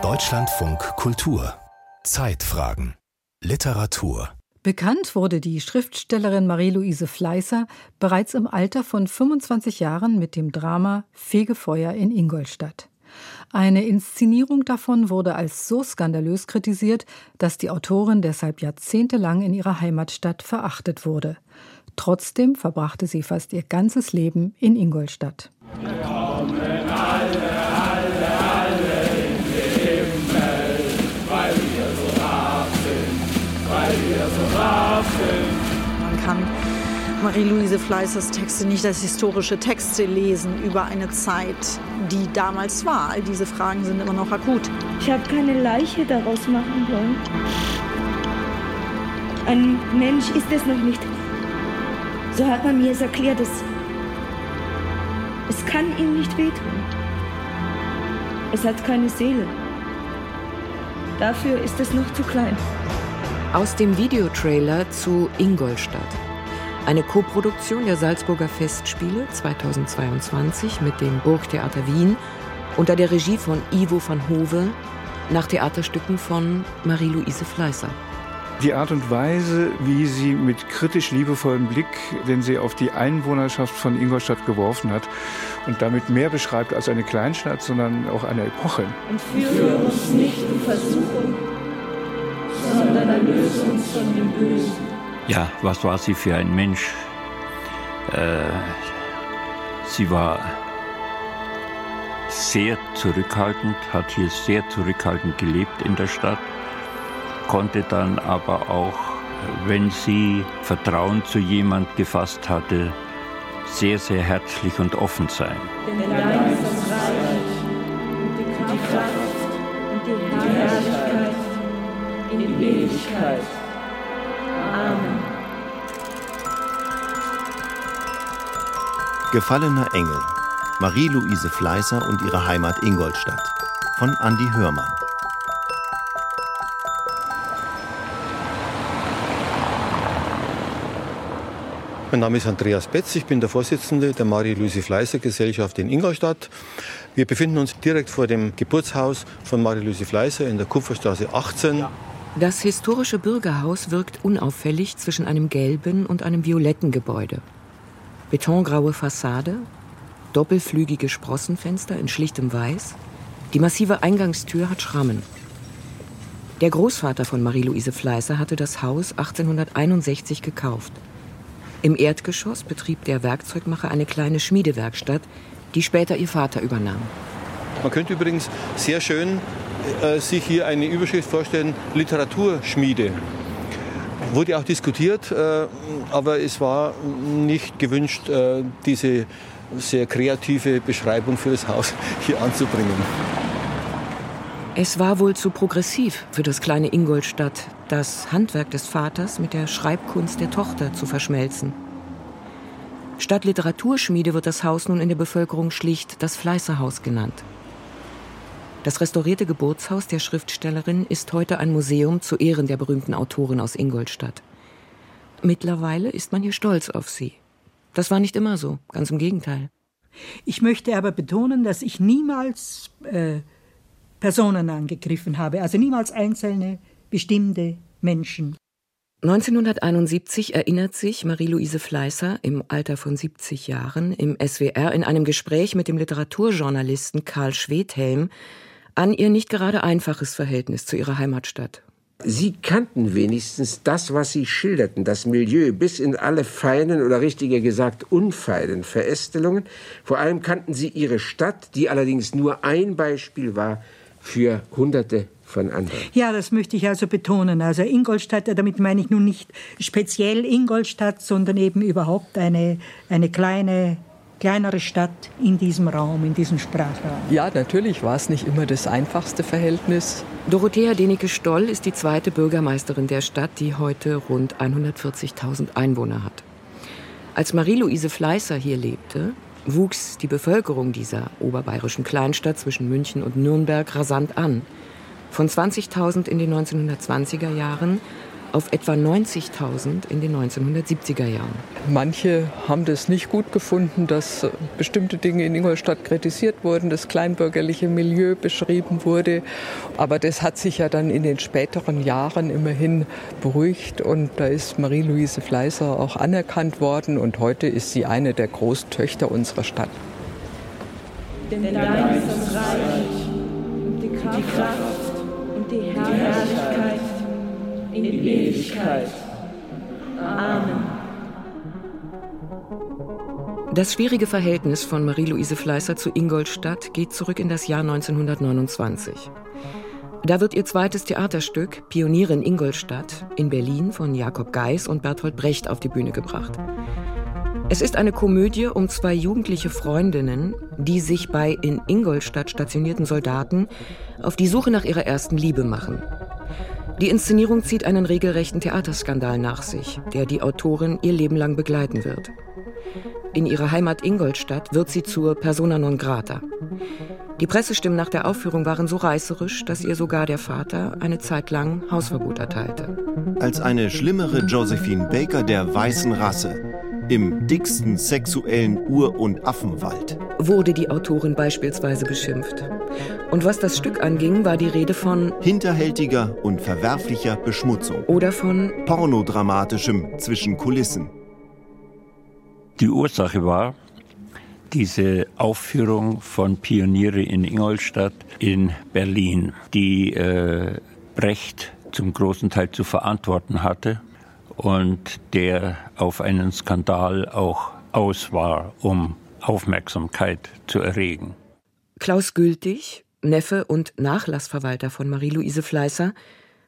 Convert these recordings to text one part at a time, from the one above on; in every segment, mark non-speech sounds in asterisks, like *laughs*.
Deutschlandfunk Kultur Zeitfragen Literatur Bekannt wurde die Schriftstellerin Marie-Louise Fleißer bereits im Alter von 25 Jahren mit dem Drama Fegefeuer in Ingolstadt. Eine Inszenierung davon wurde als so skandalös kritisiert, dass die Autorin deshalb jahrzehntelang in ihrer Heimatstadt verachtet wurde. Trotzdem verbrachte sie fast ihr ganzes Leben in Ingolstadt. Willkommen alle, alle, Marie-Louise Fleißers Texte nicht als historische Texte lesen über eine Zeit, die damals war. All diese Fragen sind immer noch akut. Ich habe keine Leiche daraus machen wollen. Ein Mensch ist es noch nicht. So hat man mir es erklärt, es, es kann ihm nicht wehtun. Es hat keine Seele. Dafür ist es noch zu klein. Aus dem Videotrailer zu Ingolstadt. Eine Koproduktion der Salzburger Festspiele 2022 mit dem Burgtheater Wien unter der Regie von Ivo van Hove nach Theaterstücken von Marie-Louise Fleißer die Art und Weise, wie sie mit kritisch liebevollem Blick, den sie auf die Einwohnerschaft von Ingolstadt geworfen hat und damit mehr beschreibt als eine Kleinstadt, sondern auch eine Epoche. Und führe uns nicht in Versuchung, sondern erlöse uns von dem Bösen. Ja, was war sie für ein Mensch? Äh, sie war sehr zurückhaltend, hat hier sehr zurückhaltend gelebt in der Stadt konnte dann aber auch, wenn sie Vertrauen zu jemand gefasst hatte, sehr, sehr herzlich und offen sein. Denn dein ist das Reich die Kraft und die Herrlichkeit in Ewigkeit. Gefallener Engel. Marie-Louise Fleißer und ihre Heimat Ingolstadt. Von Andy Hörmann. Mein Name ist Andreas Betz, ich bin der Vorsitzende der Marie-Louise Fleißer Gesellschaft in Ingolstadt. Wir befinden uns direkt vor dem Geburtshaus von Marie-Louise Fleißer in der Kupferstraße 18. Das historische Bürgerhaus wirkt unauffällig zwischen einem gelben und einem violetten Gebäude. Betongraue Fassade, doppelflügige Sprossenfenster in schlichtem Weiß. Die massive Eingangstür hat Schrammen. Der Großvater von Marie-Louise Fleißer hatte das Haus 1861 gekauft. Im Erdgeschoss betrieb der Werkzeugmacher eine kleine Schmiedewerkstatt, die später ihr Vater übernahm. Man könnte übrigens sehr schön äh, sich hier eine Überschrift vorstellen, Literaturschmiede. Wurde auch diskutiert, äh, aber es war nicht gewünscht, äh, diese sehr kreative Beschreibung für das Haus *laughs* hier anzubringen. Es war wohl zu progressiv für das kleine Ingolstadt, das Handwerk des Vaters mit der Schreibkunst der Tochter zu verschmelzen. Statt Literaturschmiede wird das Haus nun in der Bevölkerung schlicht das Fleißerhaus genannt. Das restaurierte Geburtshaus der Schriftstellerin ist heute ein Museum zu Ehren der berühmten Autorin aus Ingolstadt. Mittlerweile ist man hier stolz auf sie. Das war nicht immer so, ganz im Gegenteil. Ich möchte aber betonen, dass ich niemals äh, Personen angegriffen habe, also niemals einzelne bestimmte Menschen. 1971 erinnert sich Marie-Louise Fleißer im Alter von 70 Jahren im SWR in einem Gespräch mit dem Literaturjournalisten Karl Schwedhelm an ihr nicht gerade einfaches Verhältnis zu ihrer Heimatstadt. Sie kannten wenigstens das, was Sie schilderten, das Milieu, bis in alle feinen oder richtiger gesagt unfeinen Verästelungen. Vor allem kannten Sie Ihre Stadt, die allerdings nur ein Beispiel war für Hunderte von anderen. Ja, das möchte ich also betonen. Also Ingolstadt, damit meine ich nun nicht speziell Ingolstadt, sondern eben überhaupt eine, eine kleine kleinere Stadt in diesem Raum, in diesem Sprachraum. Ja, natürlich war es nicht immer das einfachste Verhältnis. Dorothea Deneke-Stoll ist die zweite Bürgermeisterin der Stadt, die heute rund 140.000 Einwohner hat. Als Marie-Louise Fleißer hier lebte, wuchs die Bevölkerung dieser oberbayerischen Kleinstadt zwischen München und Nürnberg rasant an. Von 20.000 in den 1920er Jahren auf etwa 90.000 in den 1970er Jahren. Manche haben das nicht gut gefunden, dass bestimmte Dinge in Ingolstadt kritisiert wurden, das kleinbürgerliche Milieu beschrieben wurde. Aber das hat sich ja dann in den späteren Jahren immerhin beruhigt und da ist Marie-Louise Fleißer auch anerkannt worden und heute ist sie eine der Großtöchter unserer Stadt. Denn dein ist das Reich und die Kraft und die Herrlichkeit in Ewigkeit. Amen. Das schwierige Verhältnis von Marie-Louise Fleißer zu Ingolstadt geht zurück in das Jahr 1929. Da wird ihr zweites Theaterstück Pioniere in Ingolstadt in Berlin von Jakob Geis und Bertolt Brecht auf die Bühne gebracht. Es ist eine Komödie um zwei jugendliche Freundinnen, die sich bei in Ingolstadt stationierten Soldaten auf die Suche nach ihrer ersten Liebe machen. Die Inszenierung zieht einen regelrechten Theaterskandal nach sich, der die Autorin ihr Leben lang begleiten wird. In ihrer Heimat Ingolstadt wird sie zur Persona non grata. Die Pressestimmen nach der Aufführung waren so reißerisch, dass ihr sogar der Vater eine Zeit lang Hausverbot erteilte. Als eine schlimmere Josephine Baker der weißen Rasse im dicksten sexuellen Ur- und Affenwald wurde die Autorin beispielsweise beschimpft. Und was das Stück anging, war die Rede von hinterhältiger und verwerflicher Beschmutzung oder von pornodramatischem zwischen Kulissen. Die Ursache war diese Aufführung von Pioniere in Ingolstadt in Berlin, die äh, Brecht zum großen Teil zu verantworten hatte und der auf einen Skandal auch aus war, um Aufmerksamkeit zu erregen. Klaus Gültig, Neffe und Nachlassverwalter von Marie-Louise Fleißer,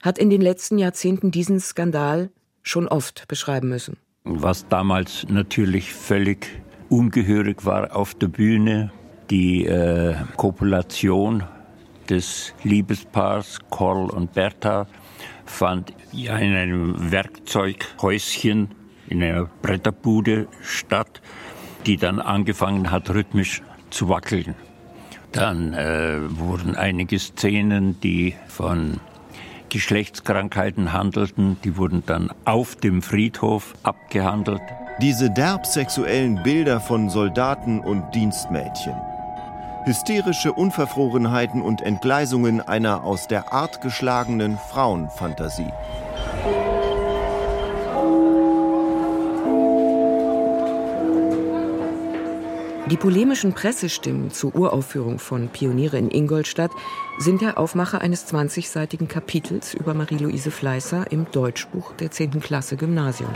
hat in den letzten Jahrzehnten diesen Skandal schon oft beschreiben müssen. Was damals natürlich völlig ungehörig war auf der Bühne, die äh, Kopulation des Liebespaars Korl und Bertha fand in einem Werkzeughäuschen in einer Bretterbude statt, die dann angefangen hat, rhythmisch zu wackeln. Dann äh, wurden einige Szenen, die von Geschlechtskrankheiten handelten, die wurden dann auf dem Friedhof abgehandelt. Diese derb sexuellen Bilder von Soldaten und Dienstmädchen. Hysterische Unverfrorenheiten und Entgleisungen einer aus der Art geschlagenen Frauenfantasie. Die polemischen Pressestimmen zur Uraufführung von Pioniere in Ingolstadt sind der Aufmacher eines 20-seitigen Kapitels über Marie-Louise Fleißer im Deutschbuch der 10. Klasse Gymnasium.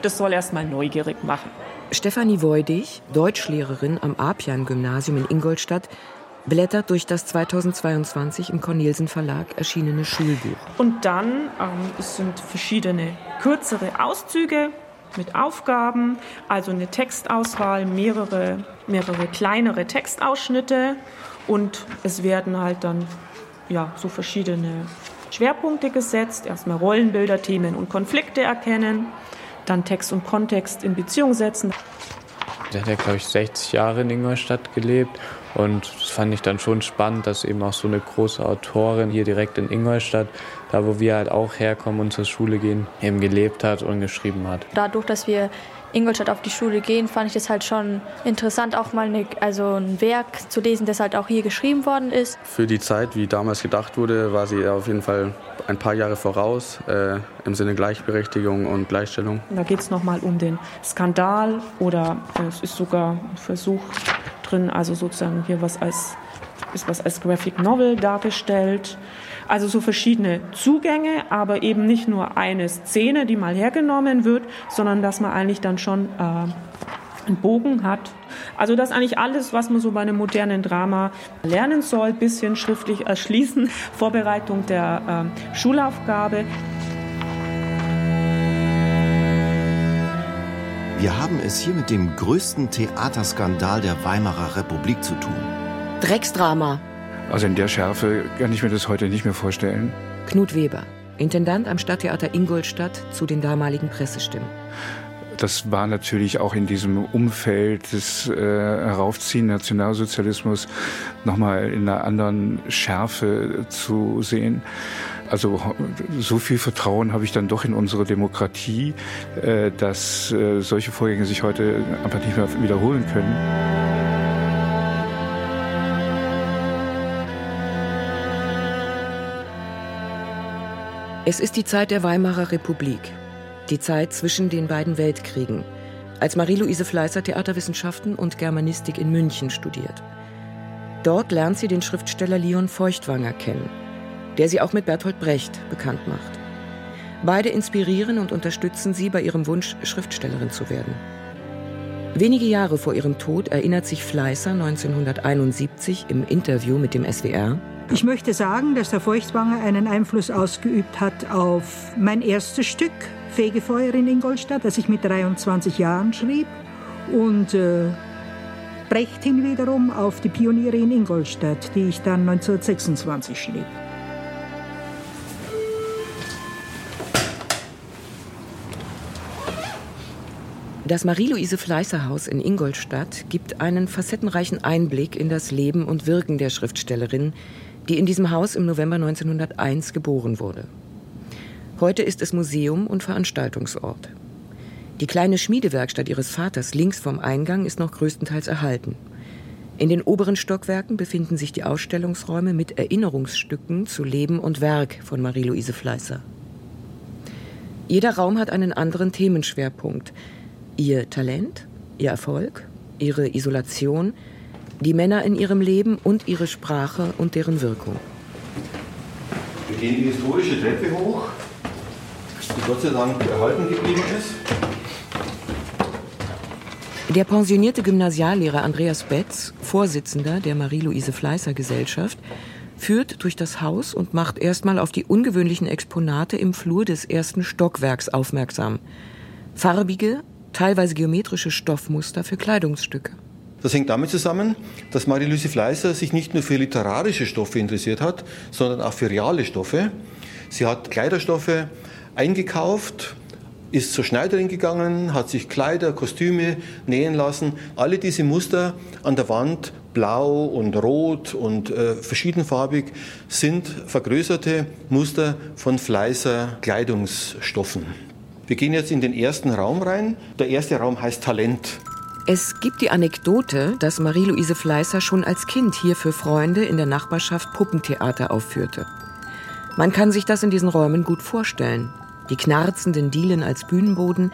Das soll erst mal neugierig machen. Stefanie Woidig, Deutschlehrerin am Apian-Gymnasium in Ingolstadt, blättert durch das 2022 im Cornelsen Verlag erschienene Schulbuch. Und dann ähm, es sind verschiedene kürzere Auszüge mit Aufgaben, also eine Textauswahl, mehrere, mehrere kleinere Textausschnitte und es werden halt dann ja, so verschiedene Schwerpunkte gesetzt. Erstmal Rollenbilder, Themen und Konflikte erkennen, dann Text und Kontext in Beziehung setzen. Der hat ja, glaube ich, 60 Jahre in Ingolstadt gelebt und das fand ich dann schon spannend, dass eben auch so eine große Autorin hier direkt in Ingolstadt, da wo wir halt auch herkommen und zur Schule gehen, eben gelebt hat und geschrieben hat. Dadurch, dass wir Ingolstadt auf die Schule gehen, fand ich es halt schon interessant, auch mal eine, also ein Werk zu lesen, das halt auch hier geschrieben worden ist. Für die Zeit, wie damals gedacht wurde, war sie auf jeden Fall ein paar Jahre voraus äh, im Sinne Gleichberechtigung und Gleichstellung. Da geht es nochmal um den Skandal oder es ist sogar ein Versuch drin, also sozusagen hier was als, ist was als Graphic Novel dargestellt. Also so verschiedene Zugänge, aber eben nicht nur eine Szene, die mal hergenommen wird, sondern dass man eigentlich dann schon äh, einen Bogen hat. Also das eigentlich alles, was man so bei einem modernen Drama lernen soll, bisschen schriftlich erschließen, *laughs* Vorbereitung der äh, Schulaufgabe. Wir haben es hier mit dem größten Theaterskandal der Weimarer Republik zu tun. Drecksdrama. Also in der Schärfe kann ich mir das heute nicht mehr vorstellen. Knut Weber, Intendant am Stadttheater Ingolstadt zu den damaligen Pressestimmen. Das war natürlich auch in diesem Umfeld des äh, Heraufziehen Nationalsozialismus nochmal in einer anderen Schärfe zu sehen. Also so viel Vertrauen habe ich dann doch in unsere Demokratie, äh, dass äh, solche Vorgänge sich heute einfach nicht mehr wiederholen können. Es ist die Zeit der Weimarer Republik, die Zeit zwischen den beiden Weltkriegen, als Marie-Louise Fleißer Theaterwissenschaften und Germanistik in München studiert. Dort lernt sie den Schriftsteller Leon Feuchtwanger kennen, der sie auch mit Bertolt Brecht bekannt macht. Beide inspirieren und unterstützen sie bei ihrem Wunsch, Schriftstellerin zu werden. Wenige Jahre vor ihrem Tod erinnert sich Fleißer 1971 im Interview mit dem SWR, ich möchte sagen, dass der Feuchtwanger einen Einfluss ausgeübt hat auf mein erstes Stück, Fegefeuer in Ingolstadt, das ich mit 23 Jahren schrieb. Und äh, Brecht hin wiederum auf die Pioniere in Ingolstadt, die ich dann 1926 schrieb. Das Marie-Louise Fleißer Haus in Ingolstadt gibt einen facettenreichen Einblick in das Leben und Wirken der Schriftstellerin, die in diesem Haus im November 1901 geboren wurde. Heute ist es Museum und Veranstaltungsort. Die kleine Schmiedewerkstatt ihres Vaters links vom Eingang ist noch größtenteils erhalten. In den oberen Stockwerken befinden sich die Ausstellungsräume mit Erinnerungsstücken zu Leben und Werk von Marie-Louise Fleißer. Jeder Raum hat einen anderen Themenschwerpunkt. Ihr Talent, ihr Erfolg, ihre Isolation, die Männer in ihrem Leben und ihre Sprache und deren Wirkung. Wir gehen die historische Treppe hoch, die Gott sei Dank erhalten geblieben ist. Der pensionierte Gymnasiallehrer Andreas Betz, Vorsitzender der Marie-Louise Fleißer Gesellschaft, führt durch das Haus und macht erstmal auf die ungewöhnlichen Exponate im Flur des ersten Stockwerks aufmerksam. Farbige, teilweise geometrische Stoffmuster für Kleidungsstücke. Das hängt damit zusammen, dass Marie-Louise Fleißer sich nicht nur für literarische Stoffe interessiert hat, sondern auch für reale Stoffe. Sie hat Kleiderstoffe eingekauft, ist zur Schneiderin gegangen, hat sich Kleider, Kostüme nähen lassen. Alle diese Muster an der Wand, blau und rot und äh, verschiedenfarbig, sind vergrößerte Muster von Fleißer Kleidungsstoffen. Wir gehen jetzt in den ersten Raum rein. Der erste Raum heißt Talent. Es gibt die Anekdote, dass Marie-Louise Fleißer schon als Kind hier für Freunde in der Nachbarschaft Puppentheater aufführte. Man kann sich das in diesen Räumen gut vorstellen. Die knarzenden Dielen als Bühnenboden,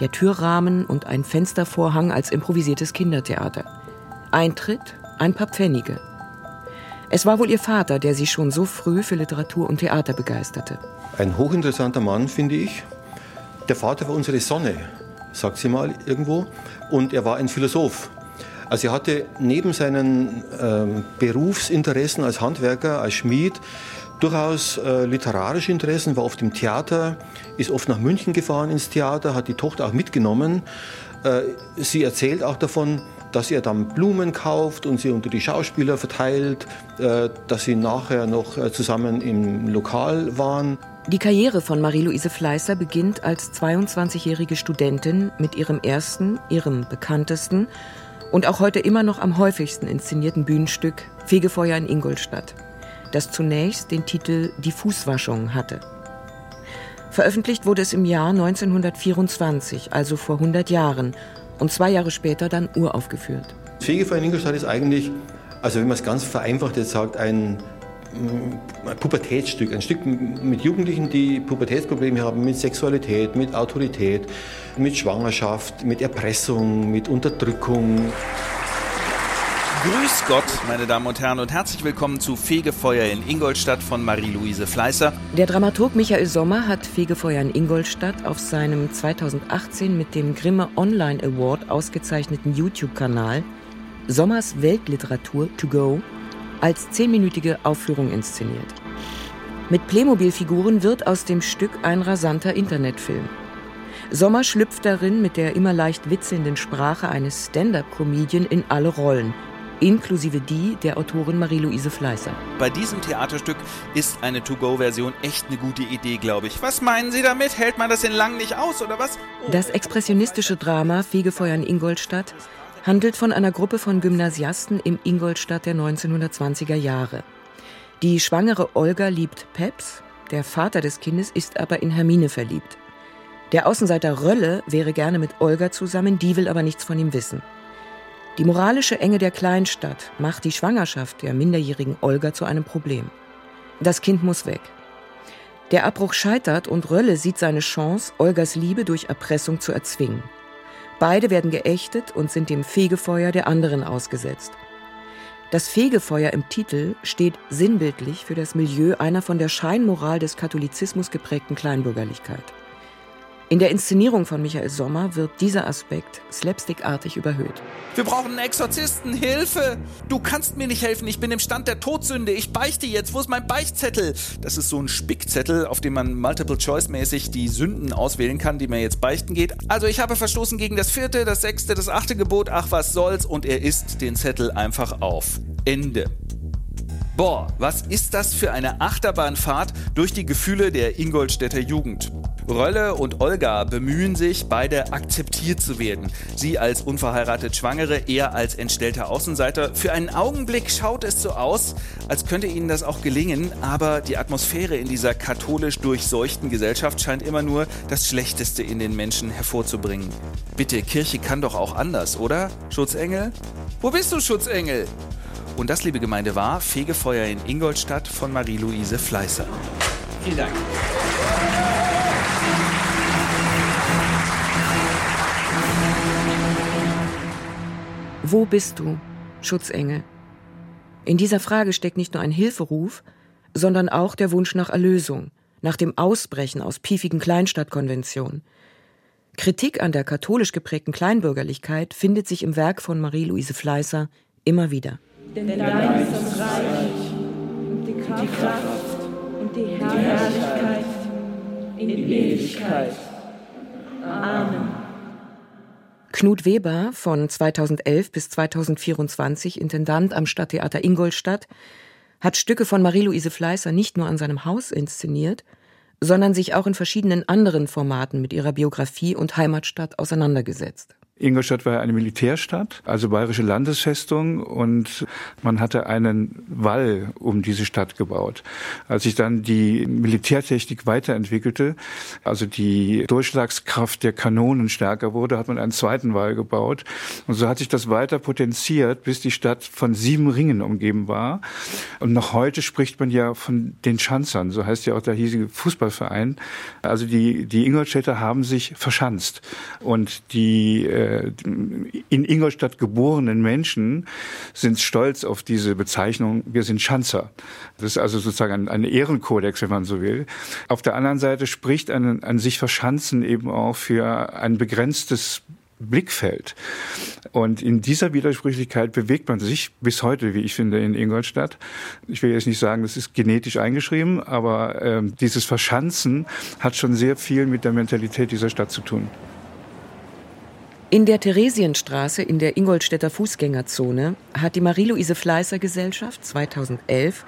der Türrahmen und ein Fenstervorhang als improvisiertes Kindertheater. Eintritt ein paar Pfennige. Es war wohl ihr Vater, der sie schon so früh für Literatur und Theater begeisterte. Ein hochinteressanter Mann, finde ich. Der Vater war unsere Sonne, sagt sie mal irgendwo und er war ein Philosoph. Also er hatte neben seinen ähm, Berufsinteressen als Handwerker, als Schmied, durchaus äh, literarische Interessen, war oft im Theater, ist oft nach München gefahren ins Theater, hat die Tochter auch mitgenommen. Äh, sie erzählt auch davon, dass er dann Blumen kauft und sie unter die Schauspieler verteilt, äh, dass sie nachher noch äh, zusammen im Lokal waren. Die Karriere von Marie-Louise Fleißer beginnt als 22-jährige Studentin mit ihrem ersten, ihrem bekanntesten und auch heute immer noch am häufigsten inszenierten Bühnenstück Fegefeuer in Ingolstadt, das zunächst den Titel Die Fußwaschung hatte. Veröffentlicht wurde es im Jahr 1924, also vor 100 Jahren, und zwei Jahre später dann uraufgeführt. Fegefeuer in Ingolstadt ist eigentlich, also wenn man es ganz vereinfacht jetzt sagt, ein ein Pubertätsstück, ein Stück mit Jugendlichen, die Pubertätsprobleme haben mit Sexualität, mit Autorität, mit Schwangerschaft, mit Erpressung, mit Unterdrückung. Grüß Gott, meine Damen und Herren, und herzlich willkommen zu Fegefeuer in Ingolstadt von Marie-Louise Fleißer. Der Dramaturg Michael Sommer hat Fegefeuer in Ingolstadt auf seinem 2018 mit dem Grimme Online Award ausgezeichneten YouTube-Kanal Sommers Weltliteratur to go als zehnminütige Aufführung inszeniert. Mit Playmobil-Figuren wird aus dem Stück ein rasanter Internetfilm. Sommer schlüpft darin mit der immer leicht witzelnden Sprache eines Stand-up-Comedian in alle Rollen, inklusive die der Autorin Marie-Louise Fleißer. Bei diesem Theaterstück ist eine To-Go-Version echt eine gute Idee, glaube ich. Was meinen Sie damit? Hält man das in lang nicht aus, oder was? Oh. Das expressionistische Drama Fegefeuer in Ingolstadt handelt von einer Gruppe von Gymnasiasten im Ingolstadt der 1920er Jahre. Die schwangere Olga liebt Peps, der Vater des Kindes, ist aber in Hermine verliebt. Der Außenseiter Rölle wäre gerne mit Olga zusammen, die will aber nichts von ihm wissen. Die moralische Enge der Kleinstadt macht die Schwangerschaft der minderjährigen Olga zu einem Problem. Das Kind muss weg. Der Abbruch scheitert und Rölle sieht seine Chance, Olgas Liebe durch Erpressung zu erzwingen. Beide werden geächtet und sind dem Fegefeuer der anderen ausgesetzt. Das Fegefeuer im Titel steht sinnbildlich für das Milieu einer von der Scheinmoral des Katholizismus geprägten Kleinbürgerlichkeit. In der Inszenierung von Michael Sommer wird dieser Aspekt slapstickartig überhöht. Wir brauchen einen Exorzisten. Hilfe! Du kannst mir nicht helfen. Ich bin im Stand der Todsünde. Ich beichte jetzt. Wo ist mein Beichtzettel? Das ist so ein Spickzettel, auf dem man Multiple-Choice-mäßig die Sünden auswählen kann, die mir jetzt beichten geht. Also ich habe verstoßen gegen das vierte, das sechste, das achte Gebot. Ach, was soll's. Und er isst den Zettel einfach auf. Ende. Boah, was ist das für eine Achterbahnfahrt durch die Gefühle der Ingolstädter Jugend? Rölle und Olga bemühen sich, beide akzeptiert zu werden. Sie als unverheiratet Schwangere, er als entstellter Außenseiter. Für einen Augenblick schaut es so aus, als könnte ihnen das auch gelingen, aber die Atmosphäre in dieser katholisch durchseuchten Gesellschaft scheint immer nur das Schlechteste in den Menschen hervorzubringen. Bitte, Kirche kann doch auch anders, oder? Schutzengel? Wo bist du, Schutzengel? Und das, liebe Gemeinde, war Fegefeuer in Ingolstadt von Marie-Louise Fleißer. Vielen Dank. Wo bist du, Schutzengel? In dieser Frage steckt nicht nur ein Hilferuf, sondern auch der Wunsch nach Erlösung, nach dem Ausbrechen aus piefigen Kleinstadtkonventionen. Kritik an der katholisch geprägten Kleinbürgerlichkeit findet sich im Werk von Marie-Louise Fleißer immer wieder. Denn dein ist das Reich und die Kraft und die Herrlichkeit in Ewigkeit. Amen. Knut Weber, von 2011 bis 2024 Intendant am Stadttheater Ingolstadt, hat Stücke von Marie-Louise Fleißer nicht nur an seinem Haus inszeniert, sondern sich auch in verschiedenen anderen Formaten mit ihrer Biografie und Heimatstadt auseinandergesetzt. Ingolstadt war eine Militärstadt, also bayerische Landesfestung und man hatte einen Wall um diese Stadt gebaut. Als sich dann die Militärtechnik weiterentwickelte, also die Durchschlagskraft der Kanonen stärker wurde, hat man einen zweiten Wall gebaut und so hat sich das weiter potenziert, bis die Stadt von sieben Ringen umgeben war. Und noch heute spricht man ja von den Schanzern, so heißt ja auch der hiesige Fußballverein. Also die, die Ingolstädter haben sich verschanzt und die äh, äh, in Ingolstadt geborenen Menschen sind stolz auf diese Bezeichnung, wir sind Schanzer. Das ist also sozusagen ein, ein Ehrenkodex, wenn man so will. Auf der anderen Seite spricht ein, ein sich verschanzen eben auch für ein begrenztes Blickfeld. Und in dieser Widersprüchlichkeit bewegt man sich bis heute, wie ich finde, in Ingolstadt. Ich will jetzt nicht sagen, das ist genetisch eingeschrieben, aber äh, dieses Verschanzen hat schon sehr viel mit der Mentalität dieser Stadt zu tun. In der Theresienstraße in der Ingolstädter Fußgängerzone hat die Marie-Louise Fleißer Gesellschaft 2011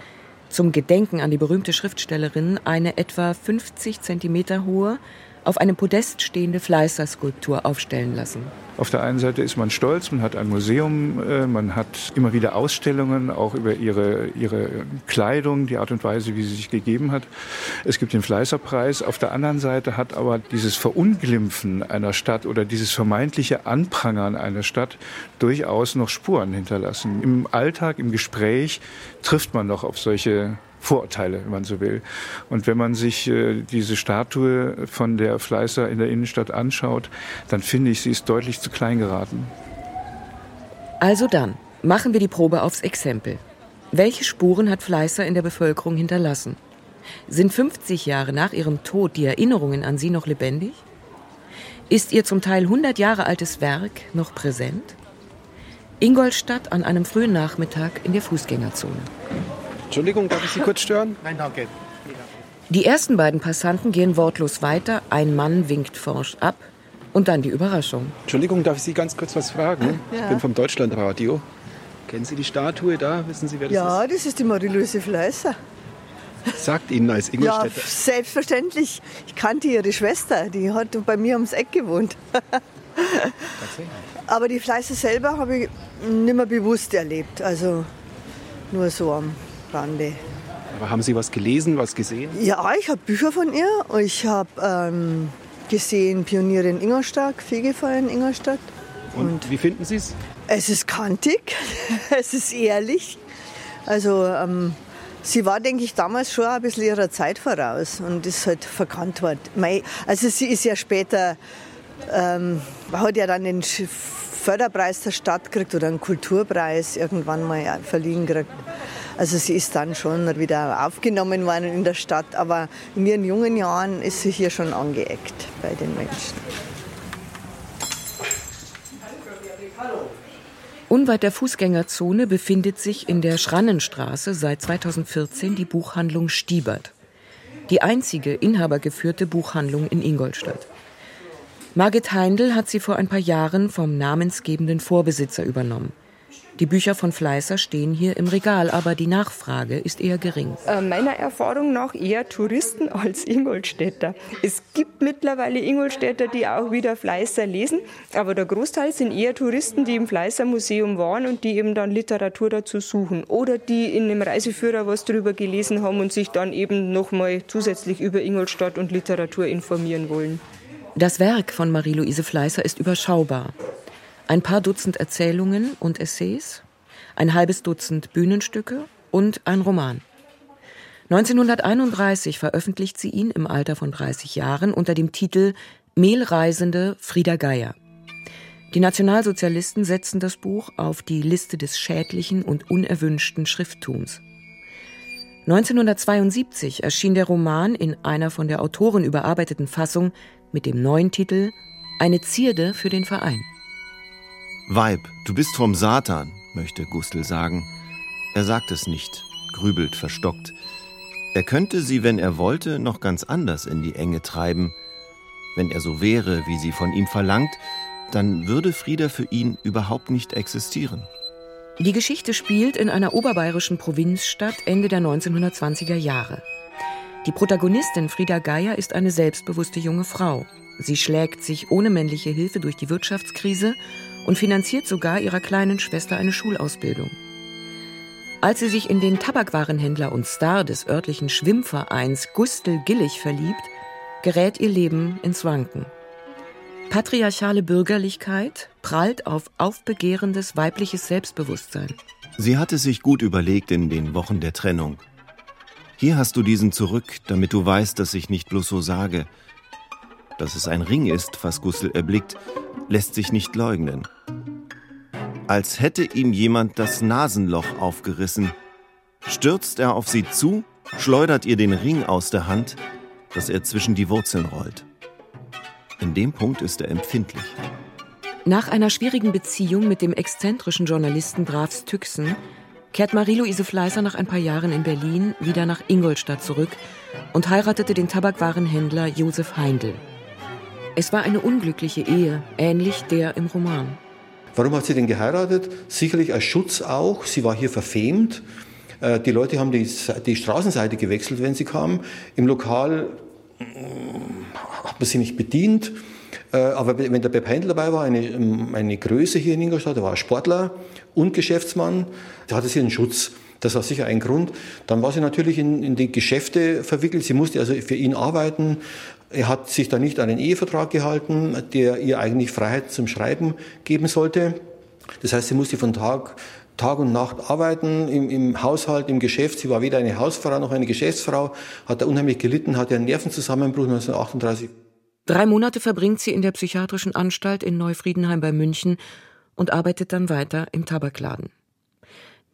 zum Gedenken an die berühmte Schriftstellerin eine etwa 50 Zentimeter hohe, auf einem Podest stehende Fleißer-Skulptur aufstellen lassen. Auf der einen Seite ist man stolz, man hat ein Museum, äh, man hat immer wieder Ausstellungen, auch über ihre, ihre Kleidung, die Art und Weise, wie sie sich gegeben hat. Es gibt den Fleißerpreis. Auf der anderen Seite hat aber dieses Verunglimpfen einer Stadt oder dieses vermeintliche Anprangern einer Stadt durchaus noch Spuren hinterlassen. Im Alltag, im Gespräch trifft man noch auf solche Vorurteile, wenn man so will. Und wenn man sich äh, diese Statue von der Fleißer in der Innenstadt anschaut, dann finde ich, sie ist deutlich zu klein geraten. Also dann, machen wir die Probe aufs Exempel. Welche Spuren hat Fleißer in der Bevölkerung hinterlassen? Sind 50 Jahre nach ihrem Tod die Erinnerungen an sie noch lebendig? Ist ihr zum Teil 100 Jahre altes Werk noch präsent? Ingolstadt an einem frühen Nachmittag in der Fußgängerzone. Entschuldigung, darf ich Sie kurz stören? Nein, danke. Die ersten beiden Passanten gehen wortlos weiter, ein Mann winkt forsch ab und dann die Überraschung. Entschuldigung, darf ich Sie ganz kurz was fragen? Ja. Ich bin vom Deutschlandradio. Kennen Sie die Statue da? Wissen Sie, wer das Ja, ist? das ist die Marie-Louise Fleißer. Sagt Ihnen als Ja, Ingolstädter. selbstverständlich. Ich kannte ihre Schwester, die hat bei mir ums Eck gewohnt. Aber die Fleißer selber habe ich nicht mehr bewusst erlebt. Also nur so am Rande. Aber haben Sie was gelesen, was gesehen? Ja, ich habe Bücher von ihr. Ich habe ähm, gesehen Pionierin Ingolstadt, Fegefeuer in Ingolstadt. Und, Und wie finden Sie es? Es ist kantig, *laughs* es ist ehrlich. Also ähm, sie war, denke ich, damals schon ein bisschen ihrer Zeit voraus und ist halt verkannt worden. Also sie ist ja später, ähm, hat ja dann den Förderpreis der Stadt gekriegt oder einen Kulturpreis irgendwann mal verliehen gekriegt. Also sie ist dann schon wieder aufgenommen worden in der Stadt, aber in ihren jungen Jahren ist sie hier schon angeeckt bei den Menschen. Unweit der Fußgängerzone befindet sich in der Schrannenstraße seit 2014 die Buchhandlung Stiebert. Die einzige inhabergeführte Buchhandlung in Ingolstadt. Margit Heindl hat sie vor ein paar Jahren vom namensgebenden Vorbesitzer übernommen. Die Bücher von Fleißer stehen hier im Regal, aber die Nachfrage ist eher gering. Äh, meiner Erfahrung nach eher Touristen *laughs* als Ingolstädter. Es gibt mittlerweile Ingolstädter, die auch wieder Fleißer lesen, aber der Großteil sind eher Touristen, die im Fleißer Museum waren und die eben dann Literatur dazu suchen oder die in einem Reiseführer was darüber gelesen haben und sich dann eben nochmal zusätzlich über Ingolstadt und Literatur informieren wollen. Das Werk von Marie-Louise Fleißer ist überschaubar ein paar Dutzend Erzählungen und Essays, ein halbes Dutzend Bühnenstücke und ein Roman. 1931 veröffentlicht sie ihn im Alter von 30 Jahren unter dem Titel Mehlreisende Frieda Geier. Die Nationalsozialisten setzen das Buch auf die Liste des schädlichen und unerwünschten Schrifttums. 1972 erschien der Roman in einer von der Autorin überarbeiteten Fassung mit dem neuen Titel Eine Zierde für den Verein. Weib, du bist vom Satan, möchte Gustl sagen. Er sagt es nicht, grübelt verstockt. Er könnte sie, wenn er wollte, noch ganz anders in die Enge treiben. Wenn er so wäre, wie sie von ihm verlangt, dann würde Frieda für ihn überhaupt nicht existieren. Die Geschichte spielt in einer oberbayerischen Provinzstadt Ende der 1920er Jahre. Die Protagonistin Frieda Geier ist eine selbstbewusste junge Frau. Sie schlägt sich ohne männliche Hilfe durch die Wirtschaftskrise und finanziert sogar ihrer kleinen Schwester eine Schulausbildung. Als sie sich in den Tabakwarenhändler und Star des örtlichen Schwimmvereins Gustel Gillig verliebt, gerät ihr Leben ins Wanken. Patriarchale Bürgerlichkeit prallt auf aufbegehrendes weibliches Selbstbewusstsein. Sie hatte sich gut überlegt in den Wochen der Trennung. Hier hast du diesen zurück, damit du weißt, dass ich nicht bloß so sage. Dass es ein Ring ist, was Gustl erblickt, lässt sich nicht leugnen. Als hätte ihm jemand das Nasenloch aufgerissen, stürzt er auf sie zu, schleudert ihr den Ring aus der Hand, dass er zwischen die Wurzeln rollt. In dem Punkt ist er empfindlich. Nach einer schwierigen Beziehung mit dem exzentrischen Journalisten Grafs Tüxen kehrt Marie-Louise Fleißer nach ein paar Jahren in Berlin wieder nach Ingolstadt zurück und heiratete den Tabakwarenhändler Josef Heindl. Es war eine unglückliche Ehe, ähnlich der im Roman. Warum hat sie denn geheiratet? Sicherlich als Schutz auch. Sie war hier verfemt. Äh, die Leute haben die, die Straßenseite gewechselt, wenn sie kamen. Im Lokal mm, hat man sie nicht bedient. Äh, aber wenn der Bepp Heindl dabei war, eine, eine Größe hier in Ingolstadt, der war Sportler und Geschäftsmann, da hatte sie einen Schutz. Das war sicher ein Grund. Dann war sie natürlich in, in die Geschäfte verwickelt. Sie musste also für ihn arbeiten, er hat sich da nicht an den Ehevertrag gehalten, der ihr eigentlich Freiheit zum Schreiben geben sollte. Das heißt, sie musste von Tag, Tag und Nacht arbeiten im, im Haushalt, im Geschäft. Sie war weder eine Hausfrau noch eine Geschäftsfrau, hat da unheimlich gelitten, hatte einen Nervenzusammenbruch 1938. Drei Monate verbringt sie in der psychiatrischen Anstalt in Neufriedenheim bei München und arbeitet dann weiter im Tabakladen.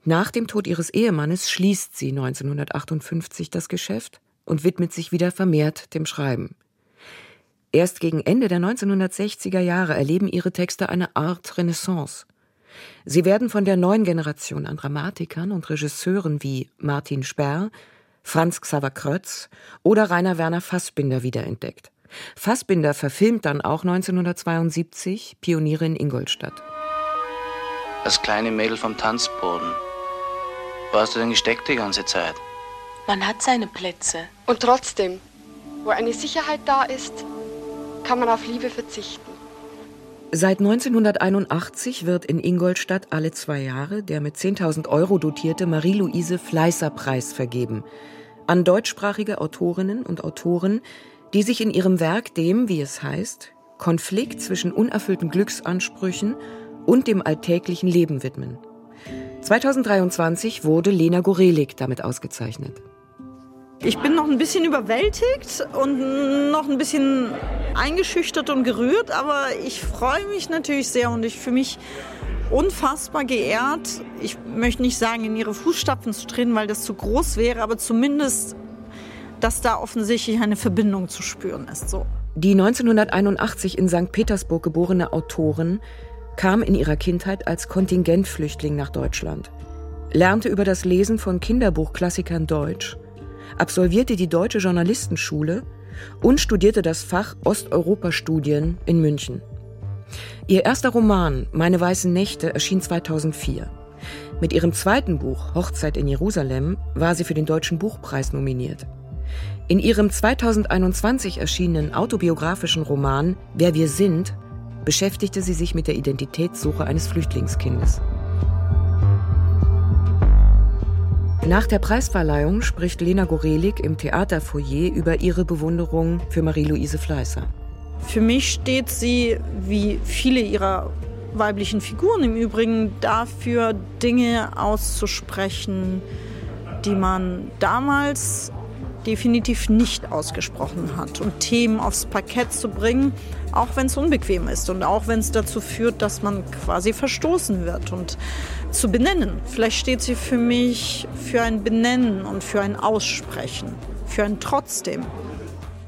Nach dem Tod ihres Ehemannes schließt sie 1958 das Geschäft und widmet sich wieder vermehrt dem Schreiben. Erst gegen Ende der 1960er Jahre erleben ihre Texte eine Art Renaissance. Sie werden von der neuen Generation an Dramatikern und Regisseuren wie Martin Sperr, Franz Xaver Krötz oder Rainer Werner Fassbinder wiederentdeckt. Fassbinder verfilmt dann auch 1972 Pioniere in Ingolstadt. Das kleine Mädel vom Tanzboden. Wo hast du denn gesteckt die ganze Zeit? Man hat seine Plätze. Und trotzdem, wo eine Sicherheit da ist, kann man auf Liebe verzichten. Seit 1981 wird in Ingolstadt alle zwei Jahre der mit 10.000 Euro dotierte Marie-Louise Fleißer-Preis vergeben an deutschsprachige Autorinnen und Autoren, die sich in ihrem Werk dem, wie es heißt, Konflikt zwischen unerfüllten Glücksansprüchen und dem alltäglichen Leben widmen. 2023 wurde Lena Gorelik damit ausgezeichnet. Ich bin noch ein bisschen überwältigt und noch ein bisschen eingeschüchtert und gerührt, aber ich freue mich natürlich sehr und ich fühle mich unfassbar geehrt. Ich möchte nicht sagen, in ihre Fußstapfen zu treten, weil das zu groß wäre, aber zumindest, dass da offensichtlich eine Verbindung zu spüren ist. So. Die 1981 in St. Petersburg geborene Autorin kam in ihrer Kindheit als Kontingentflüchtling nach Deutschland, lernte über das Lesen von Kinderbuchklassikern Deutsch absolvierte die Deutsche Journalistenschule und studierte das Fach Osteuropa-Studien in München. Ihr erster Roman Meine weißen Nächte erschien 2004. Mit ihrem zweiten Buch Hochzeit in Jerusalem war sie für den Deutschen Buchpreis nominiert. In ihrem 2021 erschienenen autobiografischen Roman Wer wir sind beschäftigte sie sich mit der Identitätssuche eines Flüchtlingskindes. Nach der Preisverleihung spricht Lena Gorelik im Theaterfoyer über ihre Bewunderung für Marie-Louise Fleißer. Für mich steht sie, wie viele ihrer weiblichen Figuren im Übrigen, dafür, Dinge auszusprechen, die man damals definitiv nicht ausgesprochen hat und Themen aufs Parkett zu bringen, auch wenn es unbequem ist und auch wenn es dazu führt, dass man quasi verstoßen wird und zu benennen. Vielleicht steht sie für mich für ein Benennen und für ein Aussprechen, für ein Trotzdem.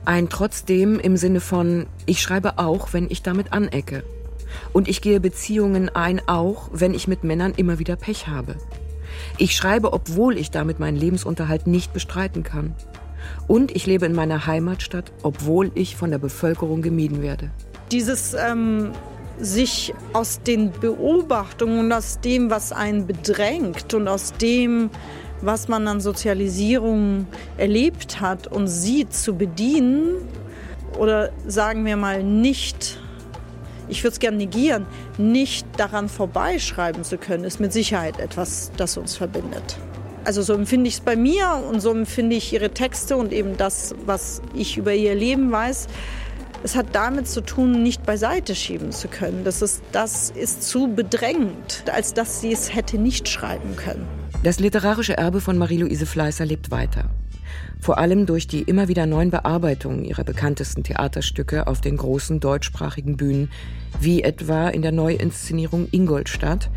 Ein Trotzdem im Sinne von, ich schreibe auch, wenn ich damit anecke. Und ich gehe Beziehungen ein, auch wenn ich mit Männern immer wieder Pech habe. Ich schreibe, obwohl ich damit meinen Lebensunterhalt nicht bestreiten kann. Und ich lebe in meiner Heimatstadt, obwohl ich von der Bevölkerung gemieden werde. Dieses ähm, sich aus den Beobachtungen und aus dem, was einen bedrängt und aus dem, was man an Sozialisierung erlebt hat und sie zu bedienen oder sagen wir mal nicht, ich würde es gerne negieren, nicht daran vorbeischreiben zu können, ist mit Sicherheit etwas, das uns verbindet. Also so empfinde ich es bei mir und so empfinde ich ihre Texte und eben das, was ich über ihr Leben weiß. Es hat damit zu tun, nicht beiseite schieben zu können. Das ist, das ist zu bedrängend, als dass sie es hätte nicht schreiben können. Das literarische Erbe von Marie-Louise Fleißer lebt weiter. Vor allem durch die immer wieder neuen Bearbeitungen ihrer bekanntesten Theaterstücke auf den großen deutschsprachigen Bühnen, wie etwa in der Neuinszenierung Ingolstadt,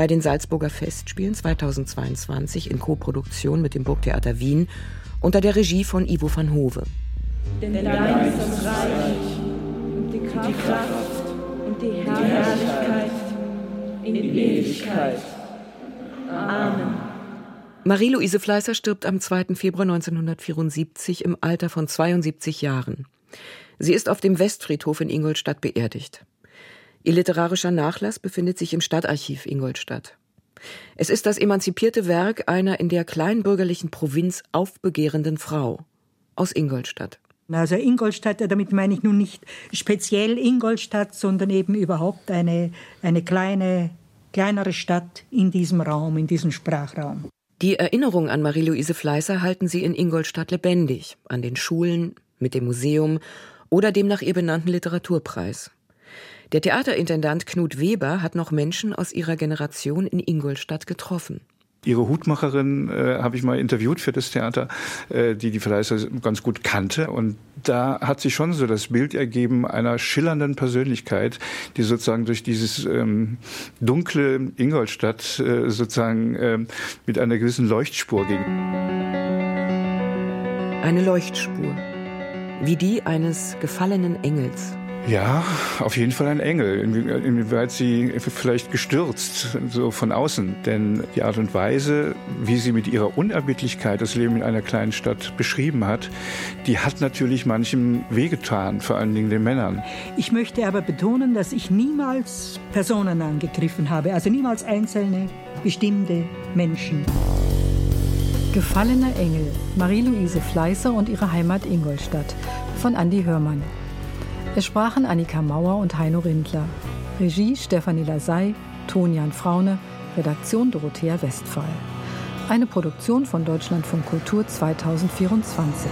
bei den Salzburger Festspielen 2022 in Koproduktion mit dem Burgtheater Wien unter der Regie von Ivo van Hove. Denn dein ist das Reich und die Kraft und die Herrlichkeit in Ewigkeit. Amen. Marie-Louise Fleißer stirbt am 2. Februar 1974 im Alter von 72 Jahren. Sie ist auf dem Westfriedhof in Ingolstadt beerdigt. Ihr literarischer Nachlass befindet sich im Stadtarchiv Ingolstadt. Es ist das emanzipierte Werk einer in der kleinbürgerlichen Provinz aufbegehrenden Frau aus Ingolstadt. Also Ingolstadt, damit meine ich nun nicht speziell Ingolstadt, sondern eben überhaupt eine, eine kleine, kleinere Stadt in diesem Raum, in diesem Sprachraum. Die Erinnerung an Marie-Louise Fleißer halten sie in Ingolstadt lebendig, an den Schulen, mit dem Museum oder dem nach ihr benannten Literaturpreis. Der Theaterintendant Knut Weber hat noch Menschen aus ihrer Generation in Ingolstadt getroffen. Ihre Hutmacherin äh, habe ich mal interviewt für das Theater, äh, die die Fleißer ganz gut kannte. Und da hat sich schon so das Bild ergeben einer schillernden Persönlichkeit, die sozusagen durch dieses ähm, dunkle Ingolstadt äh, sozusagen äh, mit einer gewissen Leuchtspur ging. Eine Leuchtspur, wie die eines gefallenen Engels. Ja, auf jeden Fall ein Engel. Inwieweit sie vielleicht gestürzt, so von außen. Denn die Art und Weise, wie sie mit ihrer Unerbittlichkeit das Leben in einer kleinen Stadt beschrieben hat, die hat natürlich manchem wehgetan, vor allen Dingen den Männern. Ich möchte aber betonen, dass ich niemals Personen angegriffen habe, also niemals einzelne bestimmte Menschen. Gefallener Engel, Marie-Louise Fleißer und ihre Heimat Ingolstadt von Andi Hörmann. Es sprachen Annika Mauer und Heino Rindler. Regie Stefanie Lasey, Tonian Fraune, Redaktion Dorothea Westphal. Eine Produktion von Deutschlandfunk Kultur 2024.